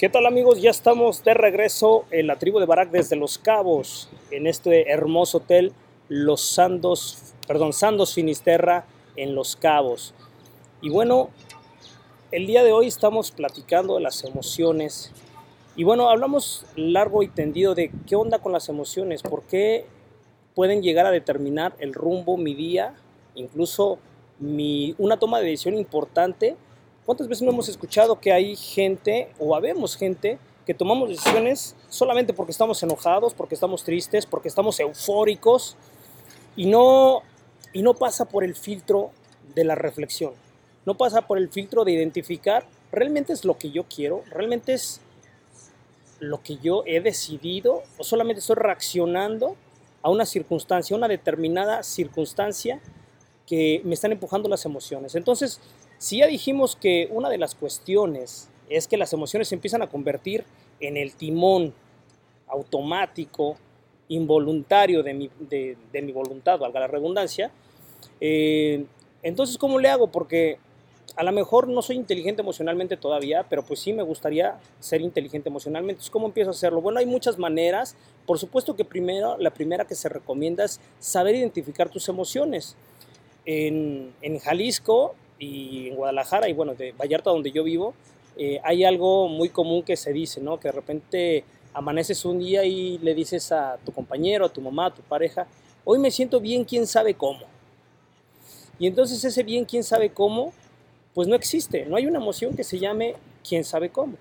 ¿Qué tal amigos? Ya estamos de regreso en la tribu de Barak desde Los Cabos, en este hermoso hotel Los Sandos, perdón, Sandos Finisterra en Los Cabos. Y bueno, el día de hoy estamos platicando de las emociones. Y bueno, hablamos largo y tendido de qué onda con las emociones, por qué pueden llegar a determinar el rumbo, mi día, incluso mi, una toma de decisión importante ¿Cuántas veces no hemos escuchado que hay gente o habemos gente que tomamos decisiones solamente porque estamos enojados, porque estamos tristes, porque estamos eufóricos y no, y no pasa por el filtro de la reflexión? No pasa por el filtro de identificar, ¿realmente es lo que yo quiero? ¿Realmente es lo que yo he decidido? ¿O solamente estoy reaccionando a una circunstancia, una determinada circunstancia que me están empujando las emociones? Entonces, si ya dijimos que una de las cuestiones es que las emociones se empiezan a convertir en el timón automático, involuntario de mi, de, mi voluntad, valga la redundancia, eh, entonces ¿cómo le hago? Porque a lo mejor no soy inteligente emocionalmente todavía, pero pues sí me gustaría ser inteligente emocionalmente. ¿cómo empiezo a hacerlo? Bueno, hay muchas maneras. Por supuesto que primero, la primera que se recomienda es saber identificar tus emociones. En Jalisco y en Guadalajara y bueno, de Vallarta donde yo vivo, eh, hay algo muy común que se dice, ¿no? Que de repente amaneces un día y le dices a tu compañero, a tu mamá, a tu pareja, hoy me siento bien, quién sabe cómo. Y entonces ese bien, quién sabe cómo, pues no existe, no hay una emoción que se llame quién sabe cómo.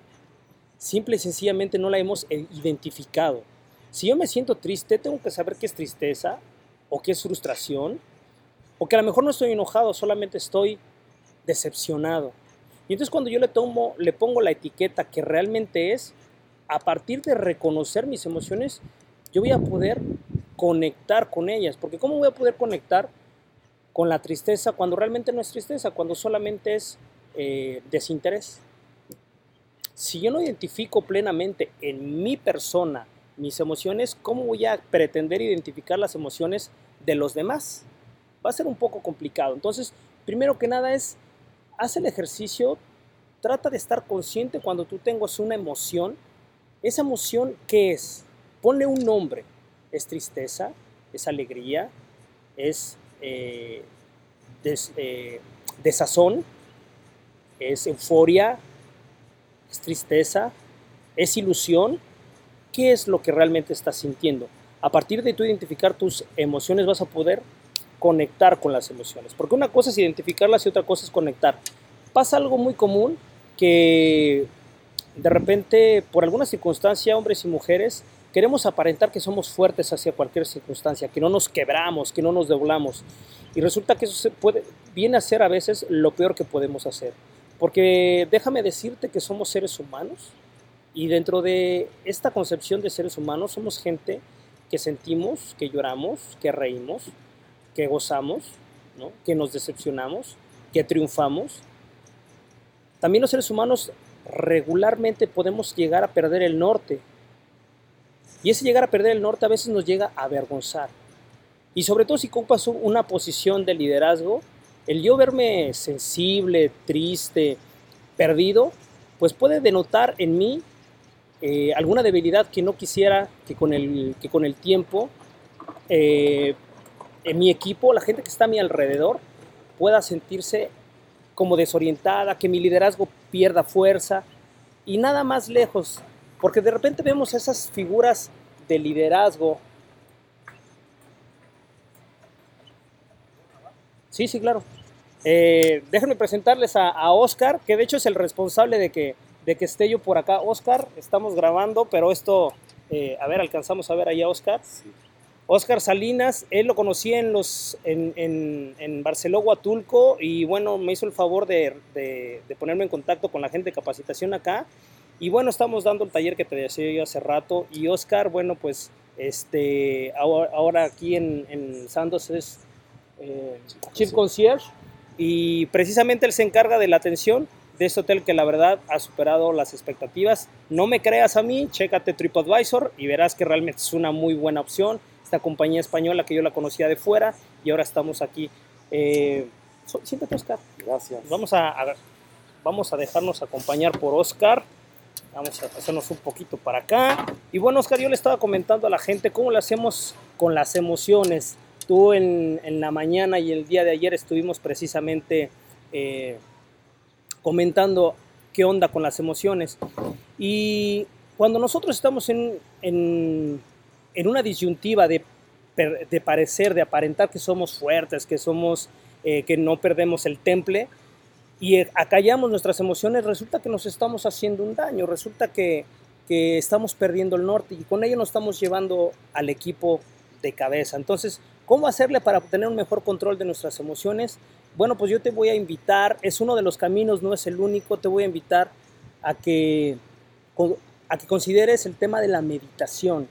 Simple y sencillamente no la hemos identificado. Si yo me siento triste, tengo que saber qué es tristeza o qué es frustración, o que a lo mejor no estoy enojado, solamente estoy decepcionado. Y entonces cuando yo le, tomo, le pongo la etiqueta que realmente es, a partir de reconocer mis emociones, yo voy a poder conectar con ellas. Porque ¿cómo voy a poder conectar con la tristeza cuando realmente no es tristeza, cuando solamente es eh, desinterés? Si yo no identifico plenamente en mi persona mis emociones, ¿cómo voy a pretender identificar las emociones de los demás? Va a ser un poco complicado. Entonces, primero que nada es haz el ejercicio, trata de estar consciente cuando tú tengas una emoción. ¿Esa emoción qué es? Ponle un nombre. ¿Es tristeza? ¿Es alegría? ¿Es eh, eh, desazón? ¿Es euforia? ¿Es tristeza? ¿Es ilusión? ¿Qué es lo que realmente estás sintiendo? A partir de tú identificar tus emociones vas a poder conectar con las emociones. Porque una cosa es identificarlas y otra cosa es conectar. Pasa algo muy común que de repente, por alguna circunstancia, hombres y mujeres, queremos aparentar que somos fuertes hacia cualquier circunstancia, que no nos quebramos, que no nos doblamos. Y resulta que eso se puede, viene a ser a veces lo peor que podemos hacer. Porque déjame decirte que somos seres humanos y dentro de esta concepción de seres humanos somos gente que sentimos, que lloramos, que reímos, que gozamos, que nos decepcionamos, que triunfamos. También los seres humanos regularmente podemos llegar a perder el norte. Y ese llegar a perder el norte a veces nos llega a avergonzar. Y sobre todo si ocupas una posición de liderazgo, el yo verme sensible, triste, perdido, pues puede denotar en mí eh, alguna debilidad que no quisiera que con el, que con el tiempo eh, en mi equipo, la gente que está a mi alrededor, pueda sentirse como desorientada, que mi liderazgo pierda fuerza y nada más lejos, porque de repente vemos esas figuras de liderazgo. Sí, sí, claro. Eh, déjenme presentarles a, Oscar, que de hecho es el responsable de que, de que esté yo por acá. Oscar, estamos grabando, pero esto, eh, a ver, alcanzamos a ver ahí a Oscar. Sí. Oscar Salinas, él lo conocí en, los, en, en, en Barceló, Huatulco, y bueno, me hizo el favor de, de, ponerme en contacto con la gente de capacitación acá. Y bueno, estamos dando el taller que te decía yo hace rato. Y Oscar, bueno, pues este, ahora, aquí en, en, Santos es eh, Chief Concierge. Y precisamente él se encarga de la atención de este hotel que la verdad ha superado las expectativas. No me creas a mí, chécate TripAdvisor y verás que realmente es una muy buena opción esta compañía española que yo la conocía de fuera y ahora estamos aquí. Eh, siéntate, Oscar. Gracias. Vamos a, vamos a dejarnos acompañar por Oscar. Vamos a hacernos un poquito para acá. Y bueno, Oscar, yo le estaba comentando a la gente cómo lo hacemos con las emociones. Tú en, en la mañana y el día de ayer estuvimos precisamente eh, comentando qué onda con las emociones. Y cuando nosotros estamos en, en, en una disyuntiva de, de, parecer, de aparentar que somos fuertes, que somos, eh, que no perdemos el temple, y acallamos nuestras emociones, resulta que nos estamos haciendo un daño, resulta que, que estamos perdiendo el norte y con ello nos estamos llevando al equipo de cabeza. Entonces, ¿cómo hacerle para tener un mejor control de nuestras emociones? Bueno, pues yo te voy a invitar, es uno de los caminos, no es el único, te voy a invitar a que a que consideres el tema de la meditación.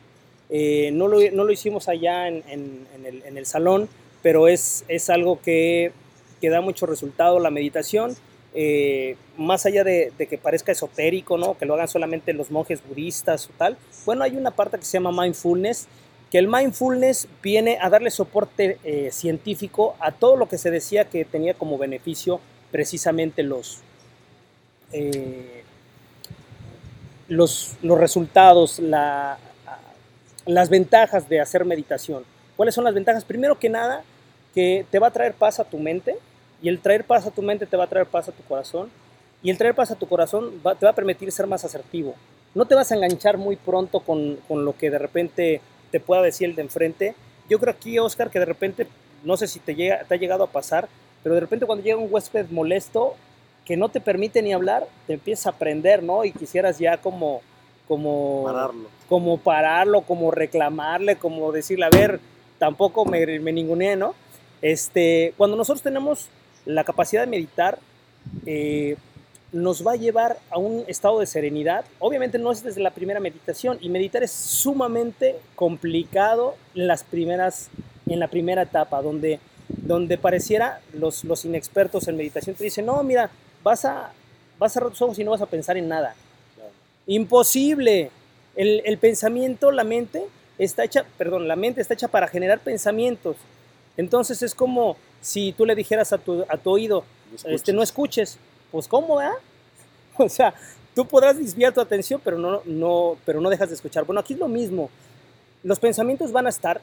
Eh, no, lo, no, lo, hicimos allá en, en, el, salón, pero es, es algo que, que, da mucho resultado, la meditación. Eh, más allá de, de, que parezca esotérico, ¿no? que lo hagan solamente los monjes budistas o tal, bueno, hay una parte que se llama mindfulness, que el mindfulness viene a darle soporte eh, científico a todo lo que se decía que tenía como beneficio precisamente los, los, los resultados, la, las ventajas de hacer meditación. ¿Cuáles son las ventajas? Primero que nada, que te va a traer paz a tu mente y el traer paz a tu mente te va a traer paz a tu corazón y el traer paz a tu corazón te va a permitir ser más asertivo. No te vas a enganchar muy pronto con, con lo que de repente te pueda decir el de enfrente. Yo creo aquí, Oscar, que de repente, no sé si te, llega, te ha llegado a pasar, pero de repente cuando llega un huésped molesto, que no te permite ni hablar, te empieza a aprender, ¿no? Y quisieras ya como, como, pararlo. como pararlo, como reclamarle, como decirle, a ver, tampoco me, me ninguneé, ¿no? Este, cuando nosotros tenemos la capacidad de meditar, eh, nos va a llevar a un estado de serenidad. Obviamente no es desde la primera meditación y meditar es sumamente complicado en las primeras, en la primera etapa, donde, donde pareciera los, los inexpertos en meditación te dicen, no, mira, vas a, vas a cerrar tus ojos y no vas a pensar en nada. Imposible. El, el, pensamiento, la mente está hecha, perdón, la mente está hecha para generar pensamientos. Entonces es como si tú le dijeras a tu, a tu oído, no, este, no escuches. Pues ¿cómo, eh? O sea, tú podrás desviar tu atención, pero no, no, pero no dejas de escuchar. Bueno, aquí es lo mismo. Los pensamientos van a estar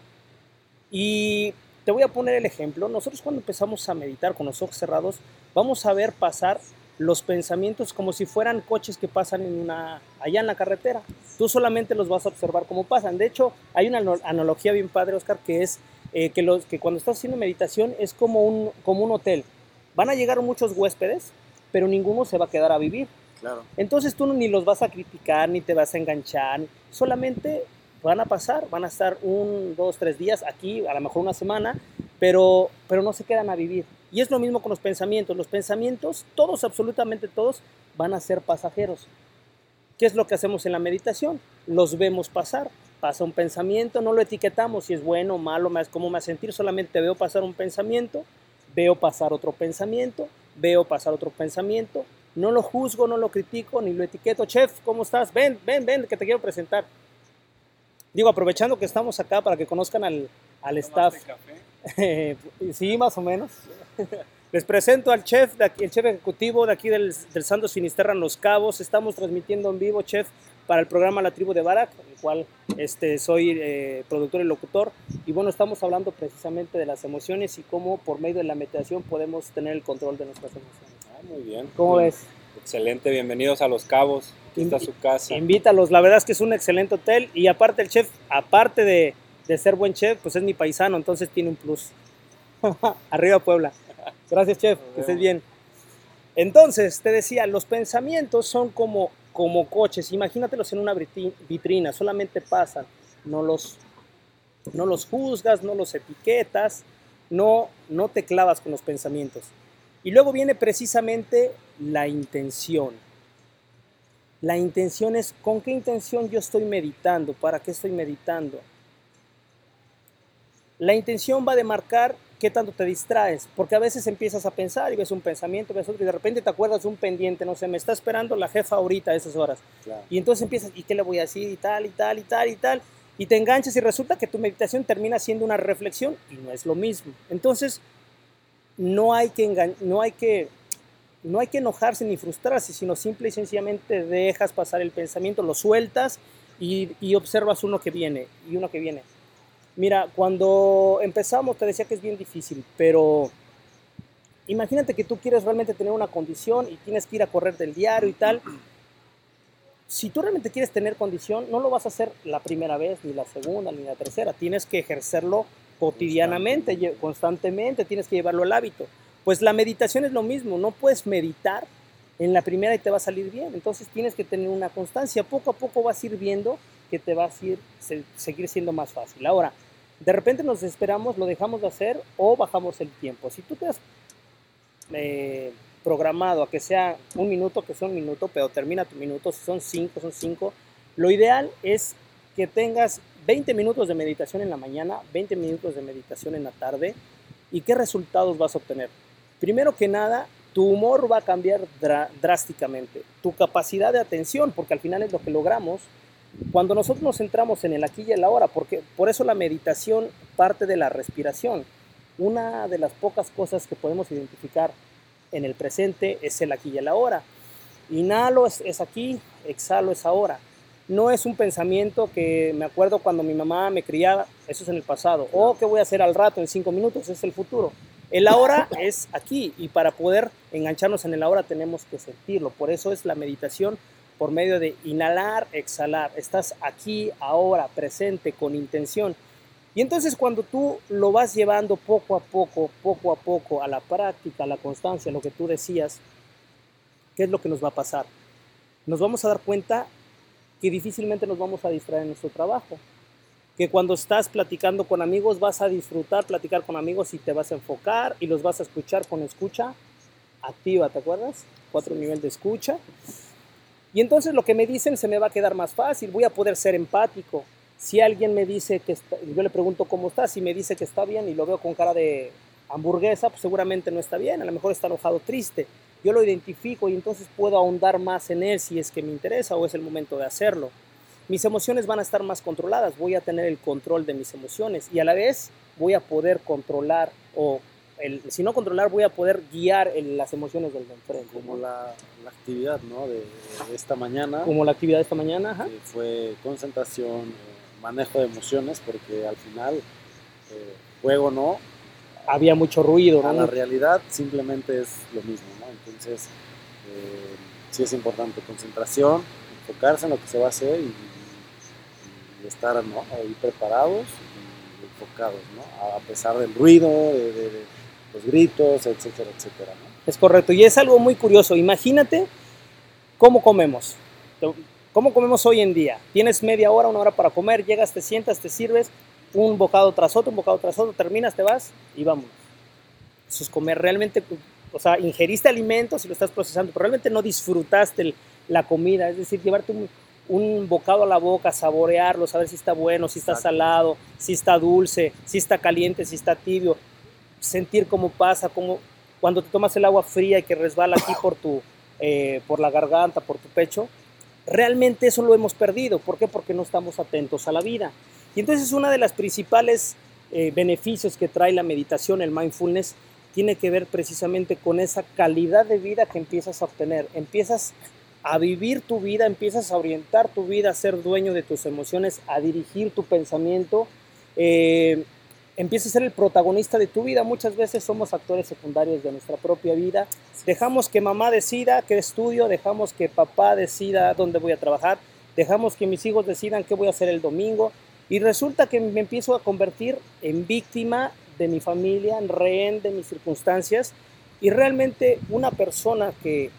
y te voy a poner el ejemplo. Nosotros cuando empezamos a meditar con los ojos cerrados, vamos a ver pasar los pensamientos como si fueran coches que pasan en una, allá en la carretera. Tú solamente los vas a observar como pasan. De hecho, hay una analogía bien padre, Oscar, que es eh, que, los, que cuando estás haciendo meditación es como un, como un hotel. Van a llegar muchos huéspedes, pero ninguno se va a quedar a vivir. Claro. Entonces tú ni los vas a criticar, ni te vas a enganchar, solamente van a pasar, van a estar un, dos, tres días aquí, a lo mejor una semana, pero, pero no se quedan a vivir. Y es lo mismo con los pensamientos. Los pensamientos, todos, absolutamente todos, van a ser pasajeros. ¿Qué es lo que hacemos en la meditación? Los vemos pasar. Pasa un pensamiento, no lo etiquetamos si es bueno malo, cómo me va a sentir, solamente veo pasar un pensamiento, veo pasar otro pensamiento, veo pasar otro pensamiento, no lo juzgo, no lo critico, ni lo etiqueto. Chef, ¿cómo estás? Ven, ven, ven, que te quiero presentar. Digo, aprovechando que estamos acá para que conozcan al, al staff. Café? sí, más o menos. Les presento al chef, de aquí, el chef ejecutivo de aquí del, del Santos Finisterra en Los Cabos. Estamos transmitiendo en vivo, chef, para el programa La Tribu de Barak, el cual este, soy eh, productor y locutor. Y bueno, estamos hablando precisamente de las emociones y cómo por medio de la meditación podemos tener el control de nuestras emociones. Ah, muy bien. ¿Cómo ves? Excelente, bienvenidos a Los Cabos. Aquí está su casa. Invítalos, la verdad es que es un excelente hotel y aparte el chef, aparte de, de ser buen chef, pues es mi paisano, entonces tiene un plus. Arriba Puebla. Gracias, chef, que estés bien. Entonces, te decía, los pensamientos son como, como coches, imagínatelos en una vitrina, solamente pasan, no los, no los juzgas, no los etiquetas, no, no te clavas con los pensamientos. Y luego viene precisamente la intención. La intención es con qué intención yo estoy meditando, para qué estoy meditando. La intención va a demarcar qué tanto te distraes, porque a veces empiezas a pensar y ves un pensamiento, ves otro y de repente te acuerdas de un pendiente, no sé, me está esperando la jefa ahorita a esas horas. Claro. Y entonces empiezas, ¿y qué le voy a decir? Y tal, y tal, y tal, y tal. Y te enganchas y resulta que tu meditación termina siendo una reflexión y no es lo mismo. Entonces, no hay que, no hay que, no hay que enojarse ni frustrarse, sino simple y sencillamente dejas pasar el pensamiento, lo sueltas y, y observas uno que viene y uno que viene. Mira, cuando empezamos te decía que es bien difícil, pero imagínate que tú quieres realmente tener una condición y tienes que ir a correr del diario y tal. Si tú realmente quieres tener condición, no lo vas a hacer la primera vez, ni la segunda, ni la tercera. Tienes que ejercerlo cotidianamente, constantemente, tienes que llevarlo al hábito. Pues la meditación es lo mismo, no puedes meditar en la primera y te va a salir bien. Entonces tienes que tener una constancia. Poco a poco vas a ir viendo que te va a ir, seguir siendo más fácil. Ahora, de repente nos esperamos, lo dejamos de hacer o bajamos el tiempo. Si tú te has eh, programado a que sea un minuto, que sea un minuto, pero termina tu minuto, son cinco, son cinco, lo ideal es que tengas 20 minutos de meditación en la mañana, 20 minutos de meditación en la tarde, ¿y qué resultados vas a obtener? Primero que nada, tu humor va a cambiar drásticamente, tu capacidad de atención, porque al final es lo que logramos, cuando nosotros nos centramos en el aquí y el ahora, porque por eso la meditación parte de la respiración. Una de las pocas cosas que podemos identificar en el presente es el aquí y el ahora. Inhalo es, es aquí, exhalo es ahora. No es un pensamiento que me acuerdo cuando mi mamá me criaba, eso es en el pasado. O oh, qué voy a hacer al rato, en cinco minutos, es el futuro. El ahora es aquí y para poder engancharnos en el ahora tenemos que sentirlo. Por eso es la meditación por medio de inhalar, exhalar. Estás aquí, ahora, presente, con intención. Y entonces cuando tú lo vas llevando poco a poco, poco a poco, a la práctica, a la constancia, lo que tú decías, ¿qué es lo que nos va a pasar? Nos vamos a dar cuenta que difícilmente nos vamos a distraer en nuestro trabajo. Que cuando estás platicando con amigos vas a disfrutar platicar con amigos y te vas a enfocar y los vas a escuchar con escucha activa, ¿te acuerdas? Cuatro niveles de escucha. Y entonces lo que me dicen se me va a quedar más fácil, voy a poder ser empático. Si alguien me dice que yo le pregunto cómo está, si me dice que está bien y lo veo con cara de hamburguesa, pues seguramente no está bien, a lo mejor está enojado, triste. Yo lo identifico y entonces puedo ahondar más en él si es que me interesa o es el momento de hacerlo. Mis emociones van a estar más controladas, voy a tener el control de mis emociones y a la vez voy a poder controlar o si no controlar, voy a poder guiar las emociones del enfrente. Como la, actividad ¿no? de, esta mañana. Como la actividad de esta mañana, ajá. fue concentración, manejo de emociones, porque al final, eh, juego no. Había mucho ruido, ¿no? La realidad simplemente es lo mismo, ¿no? Entonces, eh, sí es importante concentración, enfocarse en lo que se va a hacer y, estar ¿no? ahí preparados y enfocados, ¿no? A pesar del ruido, de los gritos, etcétera, etcétera. Es correcto, y es algo muy curioso. Imagínate cómo comemos. ¿Cómo comemos hoy en día? Tienes media hora, una hora para comer, llegas, te sientas, te sirves, un bocado tras otro, un bocado tras otro, terminas, te vas y vamos. Eso es comer realmente, o sea, ingeriste alimentos y lo estás procesando, pero realmente no disfrutaste la comida, es decir, llevarte un, un bocado a la boca, saborearlo, saber si está bueno, si está salado, si está dulce, si está caliente, si está tibio sentir cómo pasa, cómo, cuando te tomas el agua fría y que resbala aquí por, tu, eh, por la garganta, por tu pecho, realmente eso lo hemos perdido. ¿Por qué? Porque no estamos atentos a la vida. Y entonces una de las principales eh, beneficios que trae la meditación, el mindfulness, tiene que ver precisamente con esa calidad de vida que empiezas a obtener. Empiezas a vivir tu vida, empiezas a orientar tu vida, a ser dueño de tus emociones, a dirigir tu pensamiento. Eh, empieza a ser el protagonista de tu vida. Muchas veces somos actores secundarios de nuestra propia vida. Dejamos que mamá decida qué estudio, dejamos que papá decida dónde voy a trabajar, dejamos que mis hijos decidan qué voy a hacer el domingo y resulta que me empiezo a convertir en víctima de mi familia, en rehén de mis circunstancias y realmente una persona que,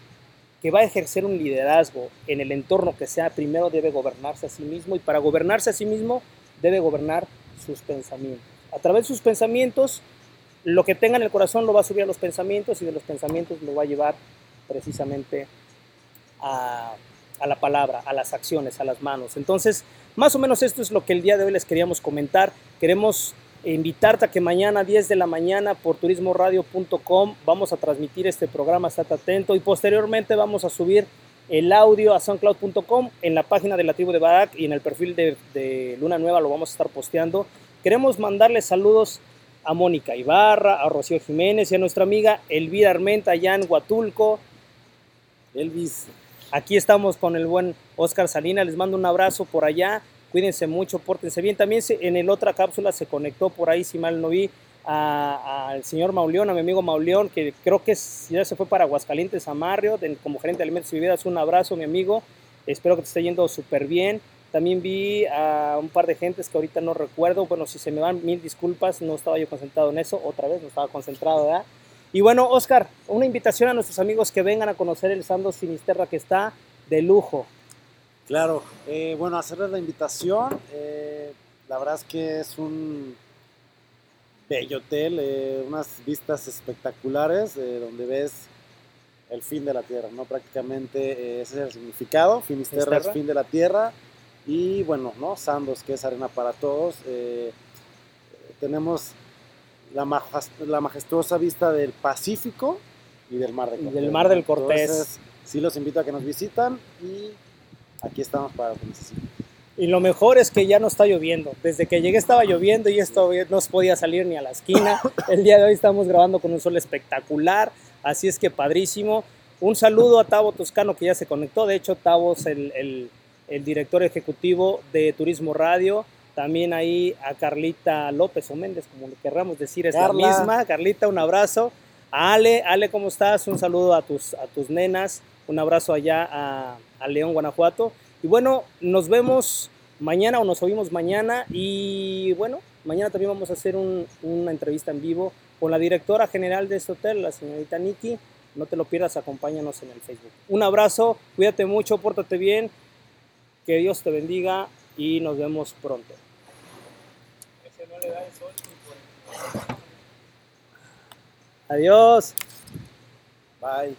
que va a ejercer un liderazgo en el entorno que sea, primero debe gobernarse a sí mismo y para gobernarse a sí mismo debe gobernar sus pensamientos a través de sus pensamientos, lo que tenga en el corazón lo va a subir a los pensamientos y de los pensamientos lo va a llevar precisamente a, la palabra, a las acciones, a las manos. Entonces, más o menos esto es lo que el día de hoy les queríamos comentar. Queremos invitarte a que mañana a 10 de la mañana por turismoradio.com vamos a transmitir este programa, estate atento y posteriormente vamos a subir el audio a soundcloud.com en la página de la tribu de Barak y en el perfil de, de Luna Nueva lo vamos a estar posteando Queremos mandarle saludos a Mónica Ibarra, a Rocío Jiménez y a nuestra amiga Elvira Armenta allá en Huatulco, Elvis. Aquí estamos con el buen Oscar Salinas, les mando un abrazo por allá, cuídense mucho, pórtense bien. También se, en el otra cápsula se conectó por ahí, si mal no vi, al señor Mauleón, a mi amigo Mauleón, que creo que ya se fue para Aguascalientes, a Marrio, como gerente de alimentos y bebidas. Un abrazo, mi amigo. Espero que te esté yendo súper bien. También vi a un par de gentes que ahorita no recuerdo. Bueno, si se me van mil disculpas, no estaba yo concentrado en eso. Otra vez no estaba concentrado, ¿verdad? Y bueno, Oscar, una invitación a nuestros amigos que vengan a conocer el Sandos Finisterra que está de lujo. Claro, eh, bueno, hacerles la invitación. Eh, la verdad es que es un bello hotel, eh, unas vistas espectaculares donde ves el fin de la tierra, ¿no? Prácticamente ese es el significado. Finisterra, es fin de la tierra. Y bueno, ¿no? Sandos, que es arena para todos. tenemos la, la majestuosa vista del Pacífico y del Mar, de Cortés. del Mar del Cortés. Entonces, sí los invito a que nos visitan y aquí estamos para lo que necesiten. Y lo mejor es que ya no está lloviendo. Desde que llegué estaba lloviendo y esto no se podía salir ni a la esquina. El día de hoy estamos grabando con un sol espectacular, así es que padrísimo. Un saludo a Tavo Toscano que ya se conectó. De hecho, Tavo es el, el, el director ejecutivo de Turismo Radio también ahí a Carlita López o Méndez, como le querramos decir, es la misma. Carlita, un abrazo. A Ale, Ale, ¿cómo estás? Un saludo a tus, a tus nenas. Un abrazo allá a, León, Guanajuato. Y bueno, nos vemos mañana o nos oímos mañana. Y bueno, mañana también vamos a hacer una entrevista en vivo con la directora general de este hotel, la señorita Nikki. No te lo pierdas, acompáñanos en el Facebook. Un abrazo, cuídate mucho, pórtate bien, que Dios te bendiga y nos vemos pronto Adiós. Bye.